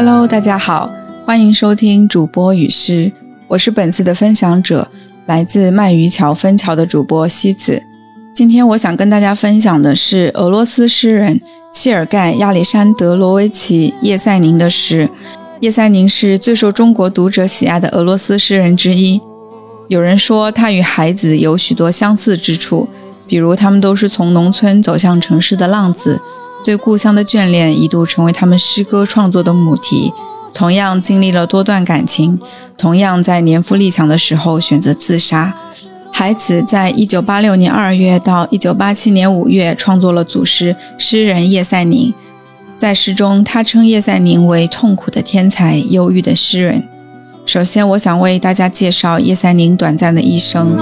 Hello，大家好，欢迎收听主播与诗，我是本次的分享者，来自鳗鱼桥分桥的主播西子。今天我想跟大家分享的是俄罗斯诗人谢尔盖·亚历山德罗维奇·叶塞宁的诗。叶塞宁是最受中国读者喜爱的俄罗斯诗人之一。有人说他与孩子有许多相似之处，比如他们都是从农村走向城市的浪子，对故乡的眷恋一度成为他们诗歌创作的母题。同样经历了多段感情，同样在年富力强的时候选择自杀。孩子在一九八六年二月到一九八七年五月创作了组诗《诗人叶赛宁》。在诗中，他称叶赛宁为痛苦的天才、忧郁的诗人。首先，我想为大家介绍叶赛宁短暂的一生。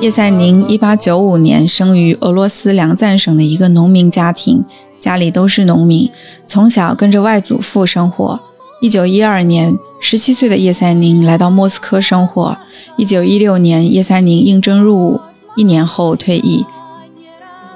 叶赛宁1895年生于俄罗斯梁赞省的一个农民家庭，家里都是农民，从小跟着外祖父生活。1912年。十七岁的叶赛宁来到莫斯科生活。一九一六年，叶赛宁应征入伍，一年后退役。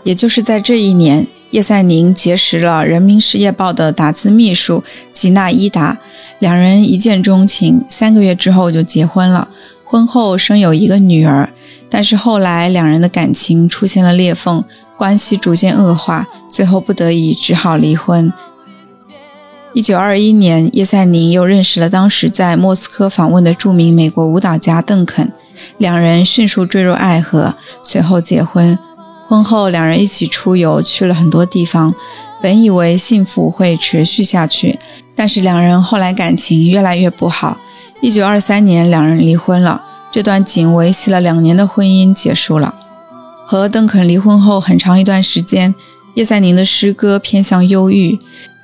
也就是在这一年，叶赛宁结识了《人民事业报》的打字秘书吉娜伊达，两人一见钟情，三个月之后就结婚了。婚后生有一个女儿，但是后来两人的感情出现了裂缝，关系逐渐恶化，最后不得已只好离婚。一九二一年，叶赛宁又认识了当时在莫斯科访问的著名美国舞蹈家邓肯，两人迅速坠入爱河，随后结婚。婚后，两人一起出游，去了很多地方。本以为幸福会持续下去，但是两人后来感情越来越不好。一九二三年，两人离婚了。这段仅维系了两年的婚姻结束了。和邓肯离婚后很长一段时间，叶赛宁的诗歌偏向忧郁。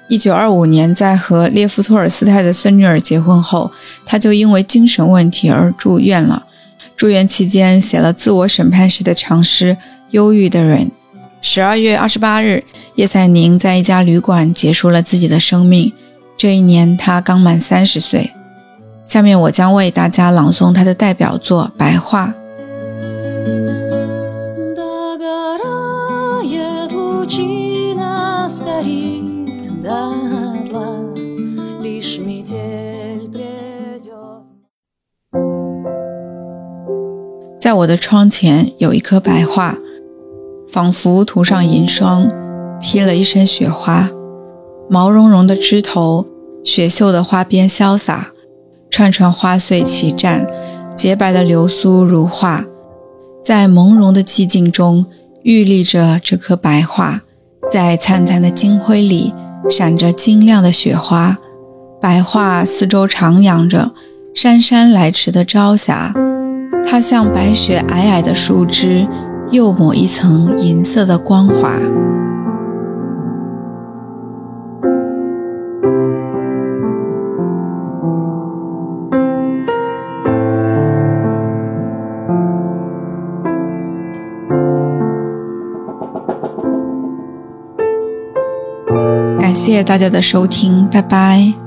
一九二五年，在和列夫·托尔斯泰的孙女儿结婚后，他就因为精神问题而住院了。住院期间，写了自我审判时的长诗《忧郁的人》。十二月二十八日，叶赛宁在一家旅馆结束了自己的生命。这一年，他刚满三十岁。下面，我将为大家朗诵他的代表作《白话》。在我的窗前有一棵白桦，仿佛涂上银霜，披了一身雪花。毛茸茸的枝头，雪绣的花边潇洒，串串花穗齐绽，洁白的流苏如画。在朦胧的寂静中，玉立着这棵白桦，在灿灿的金辉里，闪着晶亮的雪花。白桦四周徜徉着姗姗来迟的朝霞。它像白雪皑皑的树枝，又抹一层银色的光华。谢谢大家的收听，拜拜。